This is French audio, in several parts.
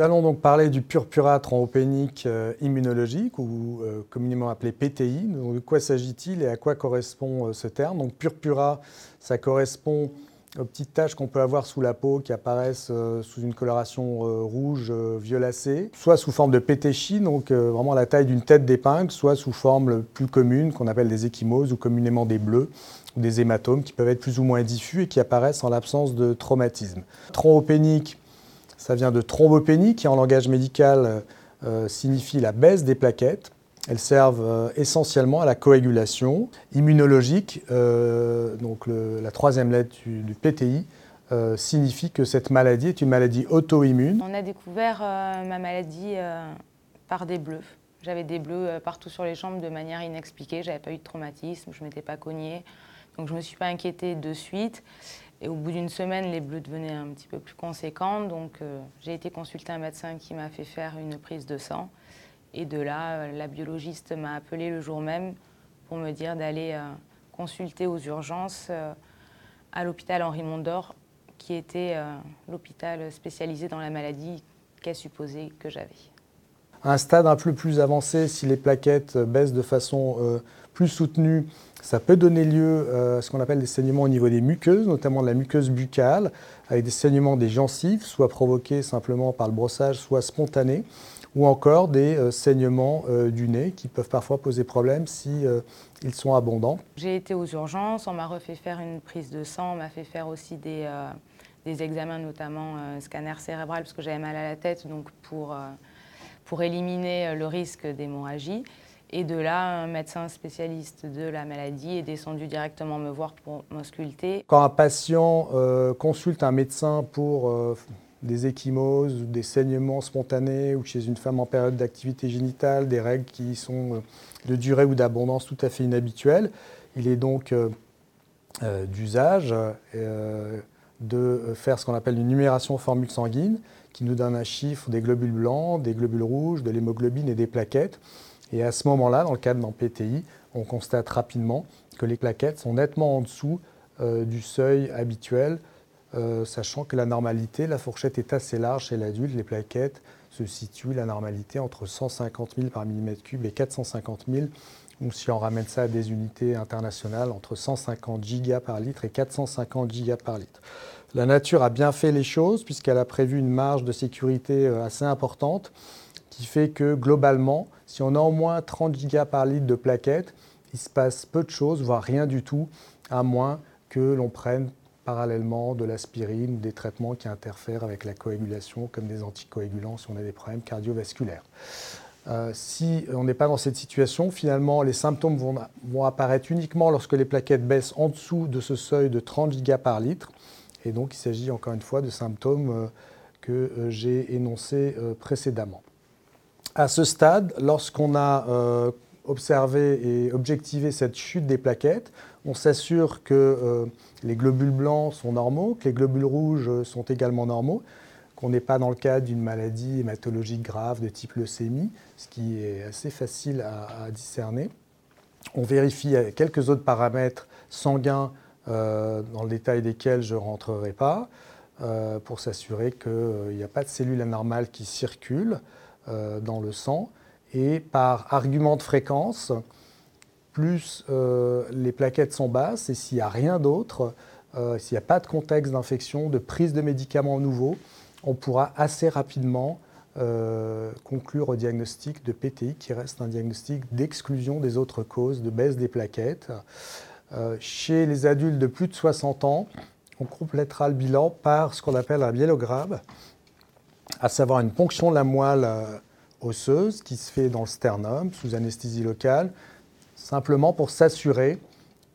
Nous allons donc parler du purpura thrombopénique euh, immunologique, ou euh, communément appelé PTI. de quoi s'agit-il et à quoi correspond euh, ce terme? Donc purpura, ça correspond aux petites taches qu'on peut avoir sous la peau qui apparaissent sous une coloration rouge violacée, soit sous forme de pétéchie, donc vraiment la taille d'une tête d'épingle, soit sous forme plus commune qu'on appelle des échymoses ou communément des bleus ou des hématomes qui peuvent être plus ou moins diffus et qui apparaissent en l'absence de traumatisme. Thrombopénique, ça vient de thrombopénie, qui en langage médical euh, signifie la baisse des plaquettes. Elles servent euh, essentiellement à la coagulation immunologique. Euh, donc la troisième lettre du, PTI signifie que cette maladie est une maladie auto-immune. On a découvert ma maladie par des bleus. J'avais des bleus partout sur les jambes de manière inexpliquée. J'avais pas eu de traumatisme, je m'étais pas cognée, donc je me suis pas inquiétée de suite. Et au bout d'une semaine, les bleus devenaient un petit peu plus conséquents. Donc euh, j'ai été consulter un médecin qui m'a fait faire une prise de sang. Et de là, euh, la biologiste m'a appelé le jour même pour me dire d'aller euh, consulter aux urgences à l'hôpital Henri Mondor, qui était l'hôpital spécialisé dans la maladie qu'elle supposait que j'avais. À un stade un peu plus avancé, si les plaquettes baissent de façon plus soutenue, ça peut donner lieu euh, à ce qu'on appelle des saignements au niveau des muqueuses, notamment de la muqueuse buccale, avec des saignements des gencives, soit provoqués simplement par le brossage, soit spontanés, ou encore des euh, saignements euh, du nez qui peuvent parfois poser problème si ils sont abondants. J'ai été aux urgences, on m'a refait faire une prise de sang, on m'a fait faire aussi des, des examens, notamment scanner cérébral, parce que j'avais mal à la tête, donc pour, pour éliminer le risque d'hémorragie. Et de là, un médecin spécialiste de la maladie est descendu directement me voir pour m'ausculter. Quand un patient euh, consulte un médecin pour euh, des échymoses des saignements spontanés ou chez une femme en période d'activité génitale, des règles qui sont euh, de durée ou d'abondance tout à fait inhabituelles, il est donc d'usage de faire ce qu'on appelle une numération formule sanguine qui nous donne un chiffre des globules blancs, des globules rouges, de l'hémoglobine et des plaquettes. Et à ce moment-là, dans le cadre d'un PTI, on constate rapidement que les plaquettes sont nettement en dessous euh, du seuil habituel, euh, sachant que la normalité, la fourchette est assez large chez l'adulte. Les plaquettes se situent, la normalité, entre 150 000 par millimètre cube et 450 000, ou si on ramène ça à des unités internationales, entre 150 gigas par litre et 450 gigas par litre. La nature a bien fait les choses puisqu'elle a prévu une marge de sécurité euh, assez importante qui fait que globalement, si on a au moins 30 gigas par litre de plaquettes, il se passe peu de choses, voire rien du tout, à moins que l'on prenne parallèlement de l'aspirine ou des traitements qui interfèrent avec la coagulation, comme des anticoagulants si on a des problèmes cardiovasculaires. Euh, si on n'est pas dans cette situation, finalement, les symptômes vont, apparaître uniquement lorsque les plaquettes baissent en dessous de ce seuil de 30 gigas par litre. Et donc, il s'agit encore une fois de symptômes euh, que euh, j'ai énoncés précédemment. À ce stade, lorsqu'on a euh, observé et objectivé cette chute des plaquettes, on s'assure que euh, les globules blancs sont normaux, que les globules rouges sont également normaux, qu'on n'est pas dans le cadre d'une maladie hématologique grave de type leucémie, ce qui est assez facile à, discerner. On vérifie quelques autres paramètres sanguins euh, dans le détail desquels je ne rentrerai pas, pour s'assurer qu'il n'y a pas de cellules anormales qui circulent. Euh, dans le sang. Et par argument de fréquence, plus euh, les plaquettes sont basses et s'il n'y a rien d'autre, euh, s'il n'y a pas de contexte d'infection, de prise de médicaments nouveaux, on pourra assez rapidement conclure au diagnostic de PTI qui reste un diagnostic d'exclusion des autres causes de baisse des plaquettes. Chez les adultes de plus de 60 ans, on complétera le bilan par ce qu'on appelle un biélogramme, à savoir une ponction de la moelle euh, osseuse qui se fait dans le sternum sous anesthésie locale, simplement pour s'assurer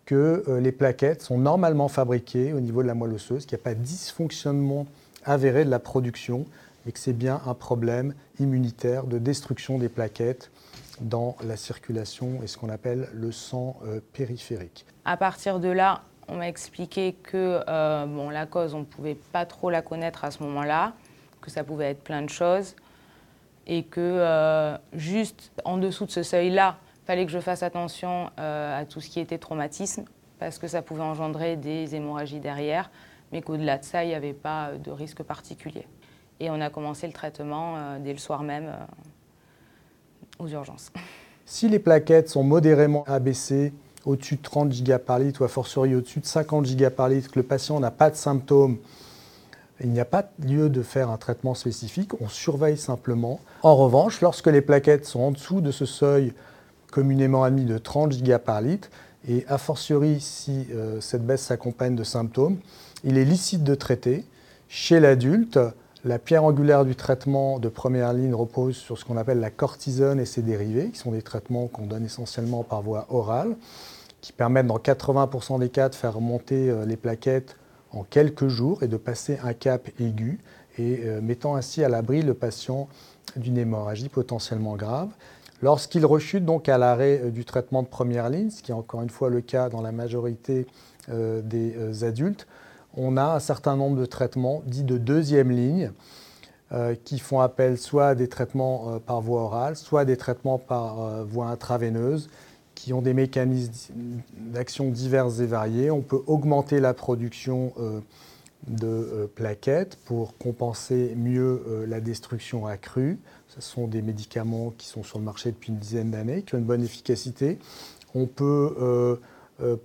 que euh, les plaquettes sont normalement fabriquées au niveau de la moelle osseuse, qu'il n'y a pas de dysfonctionnement avéré de la production et que c'est bien un problème immunitaire de destruction des plaquettes dans la circulation et ce qu'on appelle le sang euh, périphérique. À partir de là, on m'a expliqué que bon, la cause, on ne pouvait pas trop la connaître à ce moment-là que ça pouvait être plein de choses et que euh, juste en dessous de ce seuil-là, il fallait que je fasse attention euh, à tout ce qui était traumatisme parce que ça pouvait engendrer des hémorragies derrière, mais qu'au-delà de ça, il n'y avait pas de risque particulier. Et on a commencé le traitement dès le soir même aux urgences. Si les plaquettes sont modérément abaissées, au-dessus de 30 giga par litre ou a fortiori au-dessus de 50 giga par litre, que le patient n'a pas de symptômes, il n'y a pas lieu de faire un traitement spécifique, on surveille simplement. En revanche, lorsque les plaquettes sont en dessous de ce seuil communément admis de 30 giga par litre, et a fortiori si euh, cette baisse s'accompagne de symptômes, il est licite de traiter. Chez l'adulte, la pierre angulaire du traitement de première ligne repose sur ce qu'on appelle la cortisone et ses dérivés, qui sont des traitements qu'on donne essentiellement par voie orale, qui permettent dans 80% des cas de faire remonter euh, les plaquettes en quelques jours et de passer un cap aigu, et euh, mettant ainsi à l'abri le patient d'une hémorragie potentiellement grave. Lorsqu'il rechute donc à l'arrêt euh, du traitement de première ligne, ce qui est encore une fois le cas dans la majorité des adultes, on a un certain nombre de traitements dits de deuxième ligne qui font appel soit à des traitements par voie orale, soit à des traitements par voie intraveineuse qui ont des mécanismes d'action divers et variés. On peut augmenter la production euh, de euh, plaquettes pour compenser mieux euh, la destruction accrue. Ce sont des médicaments qui sont sur le marché depuis une dizaine d'années, qui ont une bonne efficacité.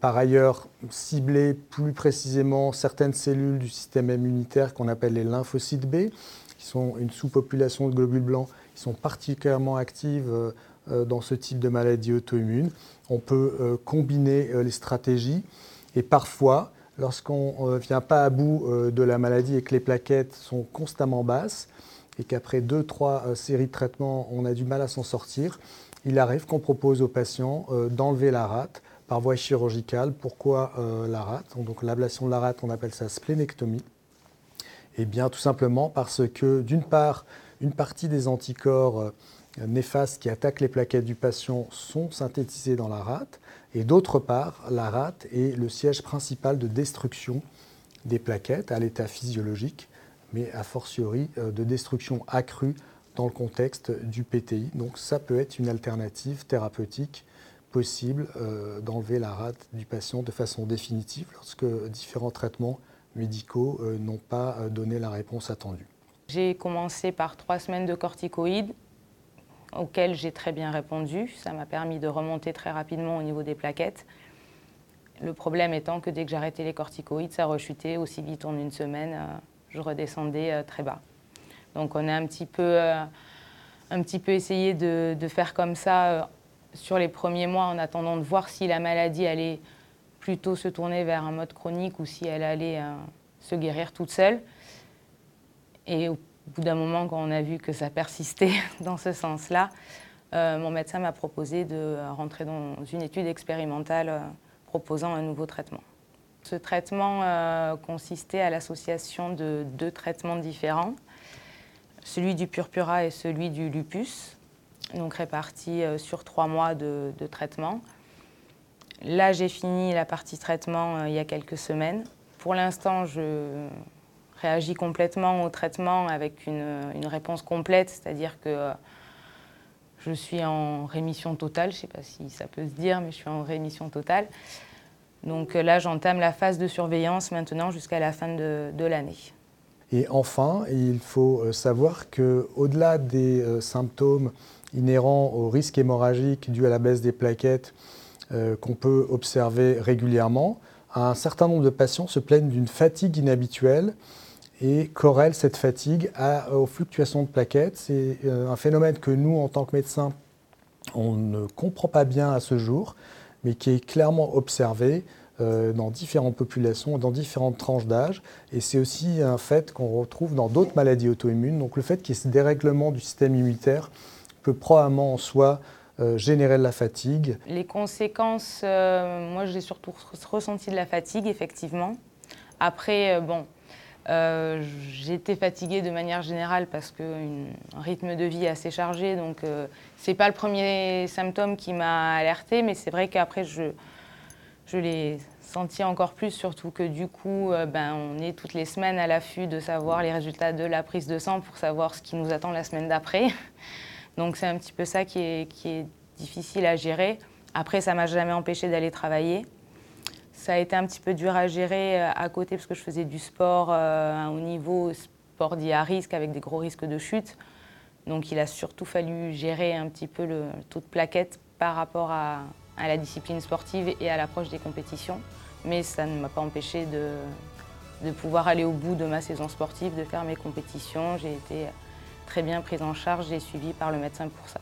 Par ailleurs cibler plus précisément certaines cellules du système immunitaire qu'on appelle les lymphocytes B, qui sont une sous-population de globules blancs qui sont particulièrement actives euh, dans ce type de maladie auto-immune. On peut euh, combiner euh, les stratégies et parfois, lorsqu'on ne vient pas à bout de la maladie et que les plaquettes sont constamment basses et qu'après deux, trois séries de traitements, on a du mal à s'en sortir, il arrive qu'on propose aux patients d'enlever la rate par voie chirurgicale. Pourquoi la rate? Donc l'ablation de la rate, on appelle ça splénectomie. Eh bien, tout simplement parce que, d'une part, une partie des anticorps néfastes qui attaquent les plaquettes du patient sont synthétisées dans la rate. Et d'autre part, la rate est le siège principal de destruction des plaquettes à l'état physiologique, mais a fortiori euh, de destruction accrue dans le contexte du PTI. Donc ça peut être une alternative thérapeutique possible euh, d'enlever la rate du patient de façon définitive lorsque différents traitements médicaux euh, n'ont pas donné la réponse attendue. J'ai commencé par trois semaines de corticoïdes auquel j'ai très bien répondu. Ça m'a permis de remonter très rapidement au niveau des plaquettes. Le problème étant que dès que j'arrêtais les corticoïdes, ça rechutait aussi vite en une semaine. Euh, je redescendais euh, très bas. Donc on a un petit peu, euh, un petit peu essayé de, faire comme ça sur les premiers mois en attendant de voir si la maladie allait plutôt se tourner vers un mode chronique ou si elle allait se guérir toute seule. Et au bout d'un moment, quand on a vu que ça persistait dans ce sens-là, euh, mon médecin m'a proposé de rentrer dans une étude expérimentale euh, proposant un nouveau traitement. Ce traitement euh, consistait à l'association de deux traitements différents, celui du purpura et celui du lupus, donc répartis sur trois mois de, traitement. Là, j'ai fini la partie traitement il y a quelques semaines. Pour l'instant, je réagit complètement au traitement avec une, réponse complète, c'est-à-dire que euh, je suis en rémission totale, je ne sais pas si ça peut se dire, mais je suis en rémission totale. Donc euh, là, j'entame la phase de surveillance maintenant jusqu'à la fin de, l'année. Et enfin, il faut euh, savoir qu'au-delà des symptômes inhérents au risque hémorragique dû à la baisse des plaquettes qu'on peut observer régulièrement, un certain nombre de patients se plaignent d'une fatigue inhabituelle et corrèle cette fatigue aux fluctuations de plaquettes. C'est euh, un phénomène que nous, en tant que médecins, on ne comprend pas bien à ce jour, mais qui est clairement observé euh, dans différentes populations, dans différentes tranches d'âge. Et c'est aussi un fait qu'on retrouve dans d'autres maladies auto-immunes. Donc le fait qu'il y ait ce dérèglement du système immunitaire peut probablement en soi euh, générer de la fatigue. Les conséquences, moi j'ai surtout ressenti de la fatigue, effectivement. Après, bon, euh, j'étais fatiguée de manière générale parce qu'un rythme de vie assez chargé, donc euh, c'est pas le premier symptôme qui m'a alertée, mais c'est vrai qu'après je, je l'ai senti encore plus, surtout que du coup, euh, ben, on est toutes les semaines à l'affût de savoir les résultats de la prise de sang pour savoir ce qui nous attend la semaine d'après. Donc c'est un petit peu ça qui est, difficile à gérer. Après, ça m'a jamais empêché d'aller travailler. Ça a été un petit peu dur à gérer euh, à côté parce que je faisais du sport euh, à haut niveau sport dit à risque avec des gros risques de chute. Donc il a surtout fallu gérer un petit peu le taux de plaquettes par rapport à, la discipline sportive et à l'approche des compétitions. Mais ça ne m'a pas empêché de, de pouvoir aller au bout de ma saison sportive, de faire mes compétitions. J'ai été très bien prise en charge et suivie par le médecin pour ça.